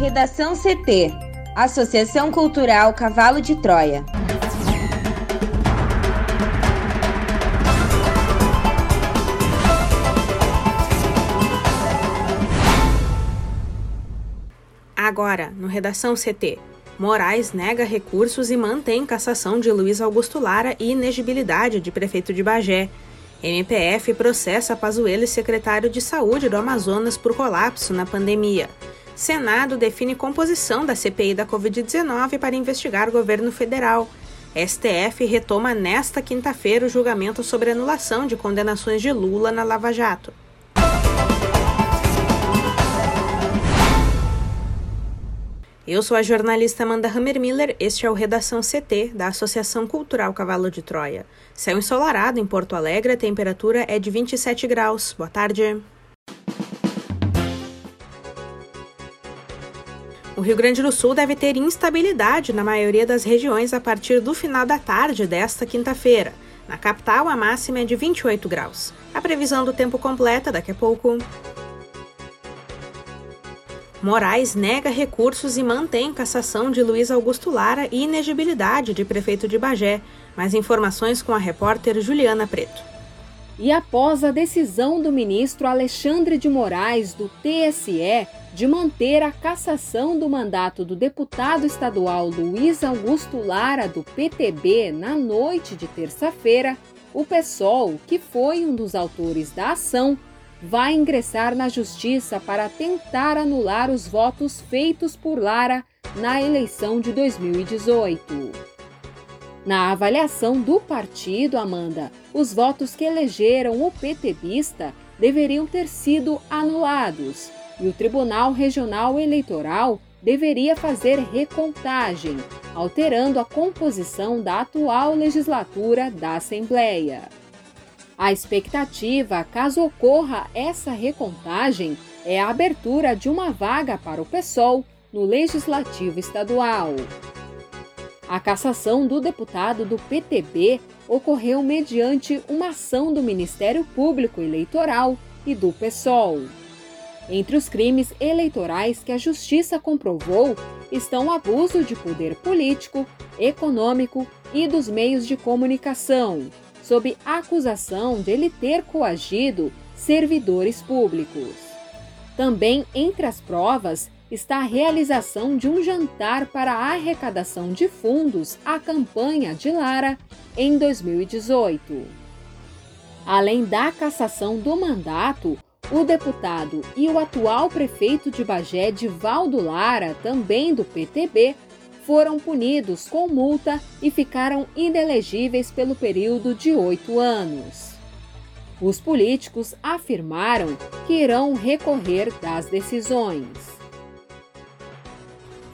Redação CT Associação Cultural Cavalo de Troia. Agora, no Redação CT. Moraes nega recursos e mantém cassação de Luiz Augusto Lara e inegibilidade de prefeito de Bagé. MPF processa Pazuello e secretário de Saúde do Amazonas por colapso na pandemia. Senado define composição da CPI da Covid-19 para investigar o governo federal. STF retoma nesta quinta-feira o julgamento sobre anulação de condenações de Lula na Lava Jato. Eu sou a jornalista Amanda Hammermiller, este é o Redação CT, da Associação Cultural Cavalo de Troia. Céu ensolarado em Porto Alegre, a temperatura é de 27 graus. Boa tarde. O Rio Grande do Sul deve ter instabilidade na maioria das regiões a partir do final da tarde desta quinta-feira. Na capital, a máxima é de 28 graus. A previsão do tempo completa daqui a pouco. Moraes nega recursos e mantém cassação de Luiz Augusto Lara e inegibilidade de prefeito de Bagé. Mais informações com a repórter Juliana Preto. E após a decisão do ministro Alexandre de Moraes, do TSE, de manter a cassação do mandato do deputado estadual Luiz Augusto Lara, do PTB, na noite de terça-feira, o PSOL, que foi um dos autores da ação, vai ingressar na justiça para tentar anular os votos feitos por Lara na eleição de 2018. Na avaliação do partido, Amanda, os votos que elegeram o PTBista deveriam ter sido anulados e o Tribunal Regional Eleitoral deveria fazer recontagem, alterando a composição da atual legislatura da Assembleia. A expectativa, caso ocorra essa recontagem, é a abertura de uma vaga para o PSOL no Legislativo Estadual. A cassação do deputado do PTB ocorreu mediante uma ação do Ministério Público Eleitoral e do PSOL. Entre os crimes eleitorais que a Justiça comprovou estão o abuso de poder político, econômico e dos meios de comunicação, sob acusação de ele ter coagido servidores públicos. Também entre as provas está a realização de um jantar para a arrecadação de fundos à campanha de Lara em 2018. Além da cassação do mandato, o deputado e o atual prefeito de Bagé, Divaldo Lara, também do PTB, foram punidos com multa e ficaram inelegíveis pelo período de oito anos. Os políticos afirmaram que irão recorrer das decisões.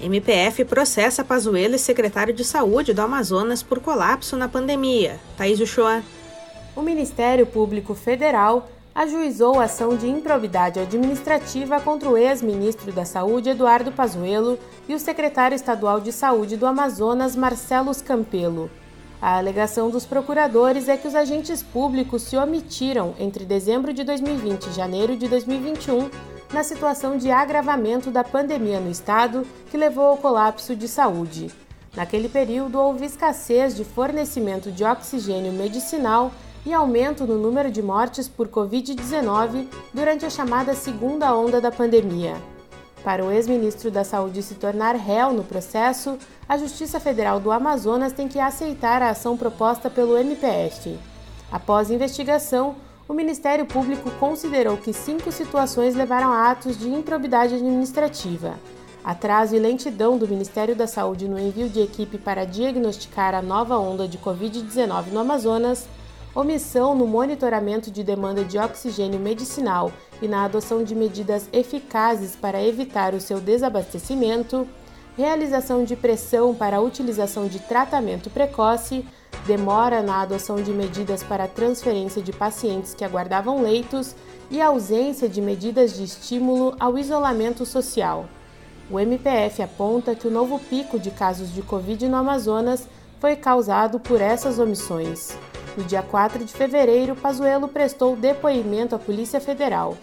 MPF processa Pazuello e secretário de Saúde do Amazonas por colapso na pandemia. Thaís Uchoa. O Ministério Público Federal ajuizou ação de improbidade administrativa contra o ex-ministro da Saúde, Eduardo Pazuello, e o secretário estadual de Saúde do Amazonas, Marcelo Campelo. A alegação dos procuradores é que os agentes públicos se omitiram entre dezembro de 2020 e janeiro de 2021 na situação de agravamento da pandemia no estado que levou ao colapso de saúde. Naquele período, houve escassez de fornecimento de oxigênio medicinal e aumento no número de mortes por Covid-19 durante a chamada segunda onda da pandemia. Para o ex-ministro da Saúde se tornar réu no processo, a Justiça Federal do Amazonas tem que aceitar a ação proposta pelo MPF. Após investigação, o Ministério Público considerou que cinco situações levaram a atos de improbidade administrativa. Atraso e lentidão do Ministério da Saúde no envio de equipe para diagnosticar a nova onda de Covid-19 no Amazonas, omissão no monitoramento de demanda de oxigênio medicinal e na adoção de medidas eficazes para evitar o seu desabastecimento, realização de pressão para a utilização de tratamento precoce, demora na adoção de medidas para transferência de pacientes que aguardavam leitos e ausência de medidas de estímulo ao isolamento social. O MPF aponta que o novo pico de casos de Covid no Amazonas foi causado por essas omissões. No dia 4 de fevereiro, Pazuello prestou depoimento à Polícia Federal.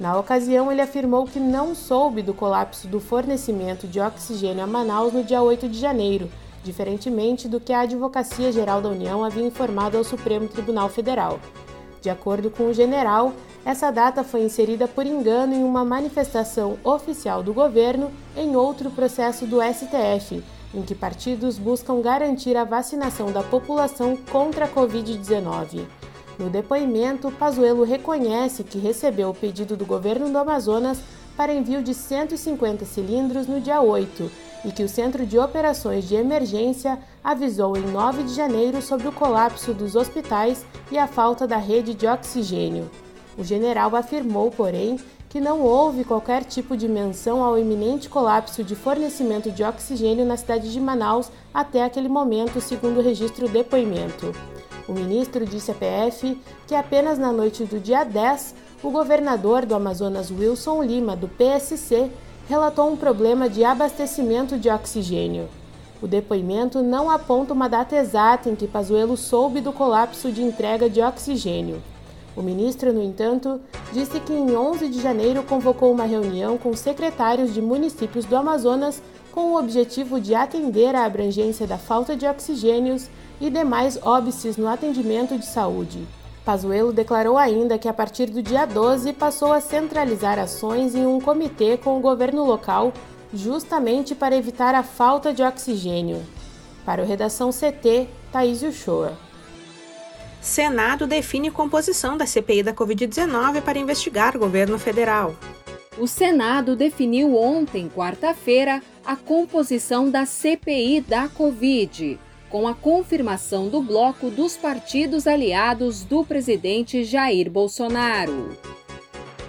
Na ocasião, ele afirmou que não soube do colapso do fornecimento de oxigênio a Manaus no dia 8 de janeiro, diferentemente do que a Advocacia Geral da União havia informado ao Supremo Tribunal Federal. De acordo com o general, essa data foi inserida por engano em uma manifestação oficial do governo em outro processo do STF, em que partidos buscam garantir a vacinação da população contra a Covid-19. No depoimento, Pazuello reconhece que recebeu o pedido do governo do Amazonas para envio de 150 cilindros no dia 8 e que o Centro de Operações de Emergência avisou em 9 de janeiro sobre o colapso dos hospitais e a falta da rede de oxigênio. O general afirmou, porém, que não houve qualquer tipo de menção ao iminente colapso de fornecimento de oxigênio na cidade de Manaus até aquele momento, segundo o registro depoimento. O ministro disse à PF que apenas na noite do dia 10, o governador do Amazonas Wilson Lima, do PSC, relatou um problema de abastecimento de oxigênio. O depoimento não aponta uma data exata em que Pazuello soube do colapso de entrega de oxigênio. O ministro, no entanto, disse que em 11 de janeiro convocou uma reunião com secretários de municípios do Amazonas com o objetivo de atender à abrangência da falta de oxigênios e demais óbices no atendimento de saúde. Pazuello declarou ainda que a partir do dia 12 passou a centralizar ações em um comitê com o governo local, justamente para evitar a falta de oxigênio. Para o Redação CT, Thaís Uchoa. Senado define composição da CPI da Covid-19 para investigar o governo federal. O Senado definiu ontem, quarta-feira, a composição da CPI da Covid com a confirmação do bloco dos partidos aliados do presidente Jair Bolsonaro.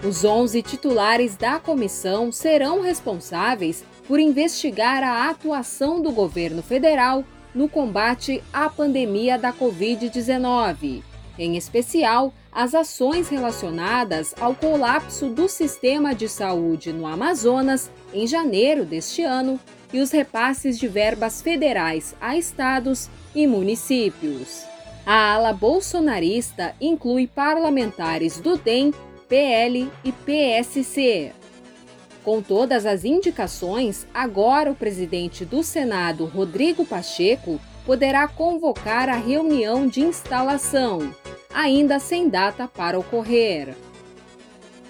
Os 11 titulares da comissão serão responsáveis por investigar a atuação do governo federal no combate à pandemia da Covid-19, em especial as ações relacionadas ao colapso do sistema de saúde no Amazonas em janeiro deste ano e os repasses de verbas federais a estados e municípios. A ala bolsonarista inclui parlamentares do DEM, PL e PSC. Com todas as indicações, agora o presidente do Senado, Rodrigo Pacheco, poderá convocar a reunião de instalação, ainda sem data para ocorrer.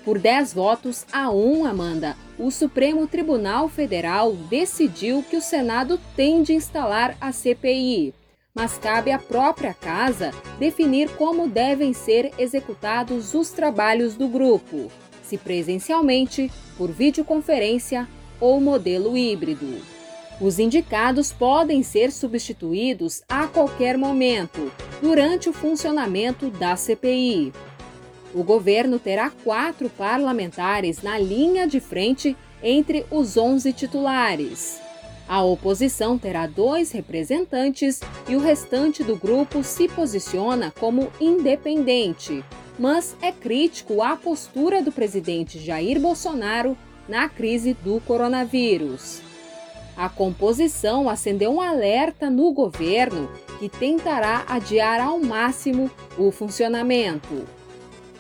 Por 10 votos a 1, Amanda, o Supremo Tribunal Federal decidiu que o Senado tem de instalar a CPI, mas cabe à própria casa definir como devem ser executados os trabalhos do grupo, se presencialmente, por videoconferência ou modelo híbrido. Os indicados podem ser substituídos a qualquer momento, durante o funcionamento da CPI. O governo terá quatro parlamentares na linha de frente entre os 11 titulares. A oposição terá dois representantes e o restante do grupo se posiciona como independente, mas é crítico à postura do presidente Jair Bolsonaro na crise do coronavírus. A composição acendeu um alerta no governo que tentará adiar ao máximo o funcionamento.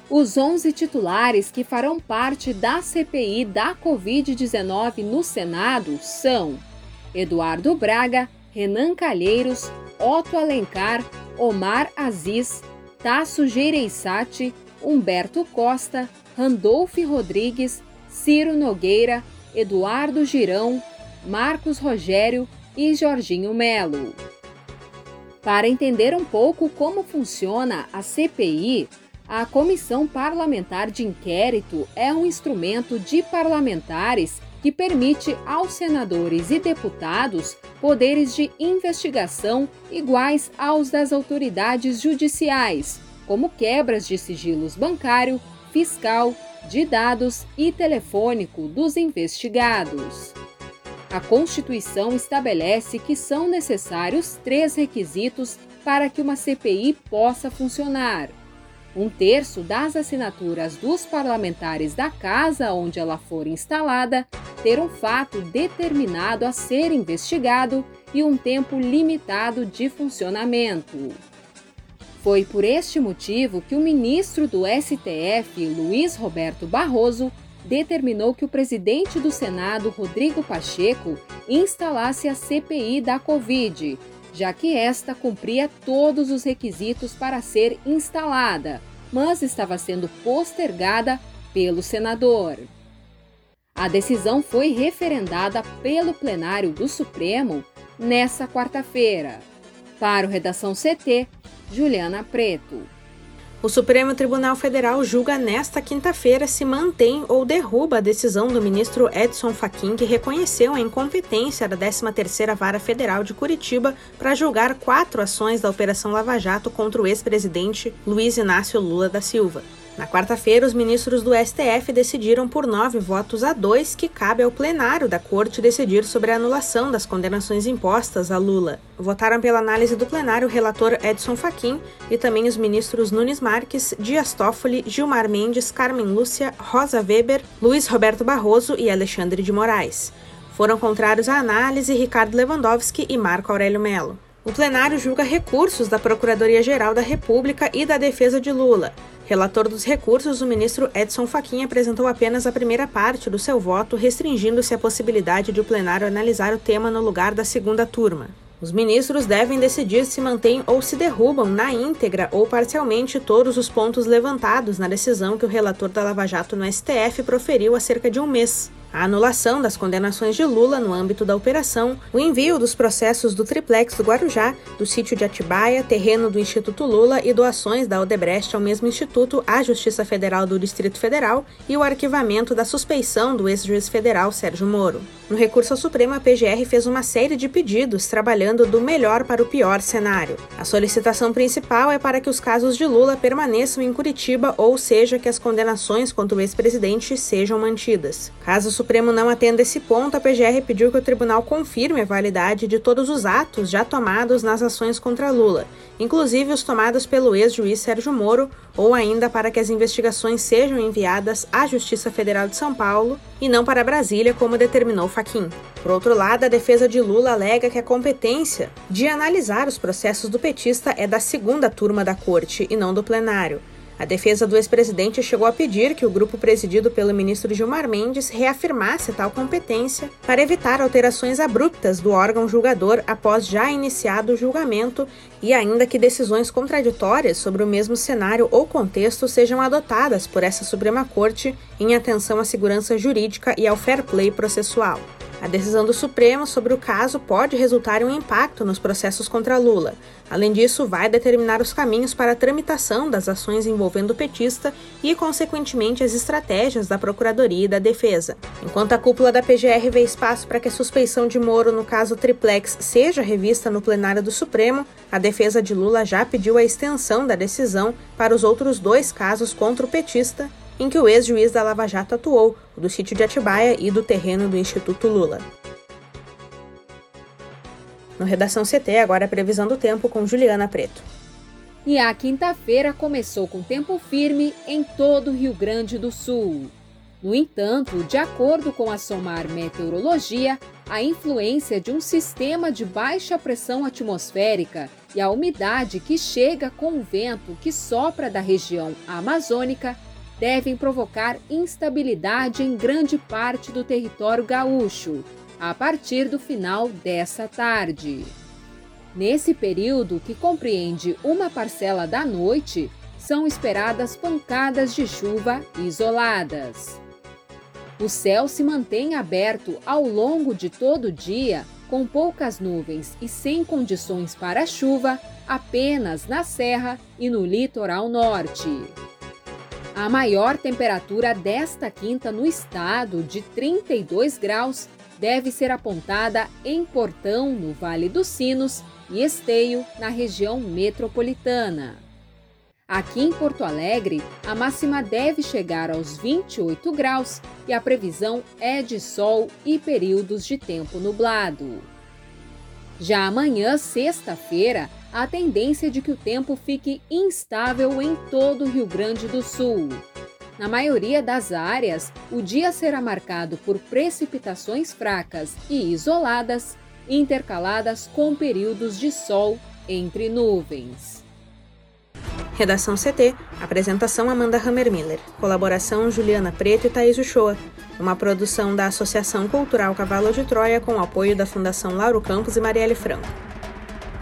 Os 11 titulares que farão parte da CPI da Covid-19 no Senado são Eduardo Braga, Renan Calheiros, Otto Alencar, Omar Aziz, Tasso Gereissati, Humberto Costa, Randolph Rodrigues, Ciro Nogueira, Eduardo Girão, Marcos Rogério e Jorginho Melo. Para entender um pouco como funciona a CPI, a Comissão Parlamentar de Inquérito é um instrumento de parlamentares que permite aos senadores e deputados poderes de investigação iguais aos das autoridades judiciais, como quebras de sigilos bancário, fiscal, de dados e telefônico dos investigados. A Constituição estabelece que são necessários três requisitos para que uma CPI possa funcionar um terço das assinaturas dos parlamentares da casa onde ela for instalada ter um fato determinado a ser investigado e um tempo limitado de funcionamento. Foi por este motivo que o ministro do STF, Luiz Roberto Barroso, determinou que o presidente do Senado, Rodrigo Pacheco, instalasse a CPI da Covid, já que esta cumpria todos os requisitos para ser instalada, mas estava sendo postergada pelo senador. A decisão foi referendada pelo plenário do Supremo nesta quarta-feira. Para o Redação CT, Juliana Preto. O Supremo Tribunal Federal julga nesta quinta-feira se mantém ou derruba a decisão do ministro Edson Fachin, que reconheceu a incompetência da 13ª Vara Federal de Curitiba para julgar quatro ações da Operação Lava Jato contra o ex-presidente Luiz Inácio Lula da Silva. Na quarta-feira, os ministros do STF decidiram por nove votos a dois que cabe ao plenário da Corte decidir sobre a anulação das condenações impostas a Lula. Votaram pela análise do plenário o relator Edson Fachin e também os ministros Nunes Marques, Dias Toffoli, Gilmar Mendes, Carmen Lúcia, Rosa Weber, Luiz Roberto Barroso e Alexandre de Moraes. Foram contrários à análise Ricardo Lewandowski e Marco Aurélio Melo. O plenário julga recursos da Procuradoria-Geral da República e da Defesa de Lula. Relator dos recursos, o ministro Edson Fachin apresentou apenas a primeira parte do seu voto, restringindo-se a possibilidade de o plenário analisar o tema no lugar da segunda turma. Os ministros devem decidir se mantêm ou se derrubam na íntegra ou parcialmente todos os pontos levantados na decisão que o relator da Lava Jato no STF proferiu há cerca de um mês a anulação das condenações de Lula no âmbito da operação, o envio dos processos do triplex do Guarujá, do sítio de Atibaia, terreno do Instituto Lula e doações da Odebrecht ao mesmo instituto à Justiça Federal do Distrito Federal e o arquivamento da suspeição do ex-juiz federal Sérgio Moro. No recurso ao Supremo, a PGR fez uma série de pedidos trabalhando do melhor para o pior cenário. A solicitação principal é para que os casos de Lula permaneçam em Curitiba, ou seja, que as condenações contra o ex-presidente sejam mantidas. Caso o Supremo não atenda esse ponto, a PGR pediu que o tribunal confirme a validade de todos os atos já tomados nas ações contra Lula, inclusive os tomados pelo ex-juiz Sérgio Moro, ou ainda para que as investigações sejam enviadas à Justiça Federal de São Paulo e não para Brasília, como determinou Faquim. Por outro lado, a defesa de Lula alega que a competência de analisar os processos do petista é da segunda turma da corte e não do plenário. A defesa do ex-presidente chegou a pedir que o grupo presidido pelo ministro Gilmar Mendes reafirmasse tal competência para evitar alterações abruptas do órgão julgador após já iniciado o julgamento e ainda que decisões contraditórias sobre o mesmo cenário ou contexto sejam adotadas por essa Suprema Corte em atenção à segurança jurídica e ao fair play processual. A decisão do Supremo sobre o caso pode resultar em um impacto nos processos contra Lula. Além disso, vai determinar os caminhos para a tramitação das ações envolvendo o petista e, consequentemente, as estratégias da Procuradoria e da Defesa. Enquanto a cúpula da PGR vê espaço para que a suspeição de Moro no caso Triplex seja revista no plenário do Supremo, a defesa de Lula já pediu a extensão da decisão para os outros dois casos contra o petista em que o ex-juiz da Lava Jato atuou, do sítio de Atibaia e do terreno do Instituto Lula. No Redação CT, agora a previsão do tempo com Juliana Preto. E a quinta-feira começou com tempo firme em todo o Rio Grande do Sul. No entanto, de acordo com a SOMAR Meteorologia, a influência de um sistema de baixa pressão atmosférica e a umidade que chega com o vento que sopra da região amazônica devem provocar instabilidade em grande parte do território gaúcho, a partir do final dessa tarde. Nesse período, que compreende uma parcela da noite, são esperadas pancadas de chuva isoladas. O céu se mantém aberto ao longo de todo o dia, com poucas nuvens e sem condições para chuva, apenas na Serra e no litoral norte. A maior temperatura desta quinta no estado, de 32 graus, deve ser apontada em Portão, no Vale dos Sinos, e Esteio, na região metropolitana. Aqui em Porto Alegre, a máxima deve chegar aos 28 graus e a previsão é de sol e períodos de tempo nublado. Já amanhã, sexta-feira, a tendência de que o tempo fique instável em todo o Rio Grande do Sul. Na maioria das áreas, o dia será marcado por precipitações fracas e isoladas, intercaladas com períodos de sol entre nuvens. Redação CT, apresentação Amanda Hammermiller, colaboração Juliana Preto e Thaís Uchoa, uma produção da Associação Cultural Cavalo de Troia com apoio da Fundação Lauro Campos e Marielle Franco.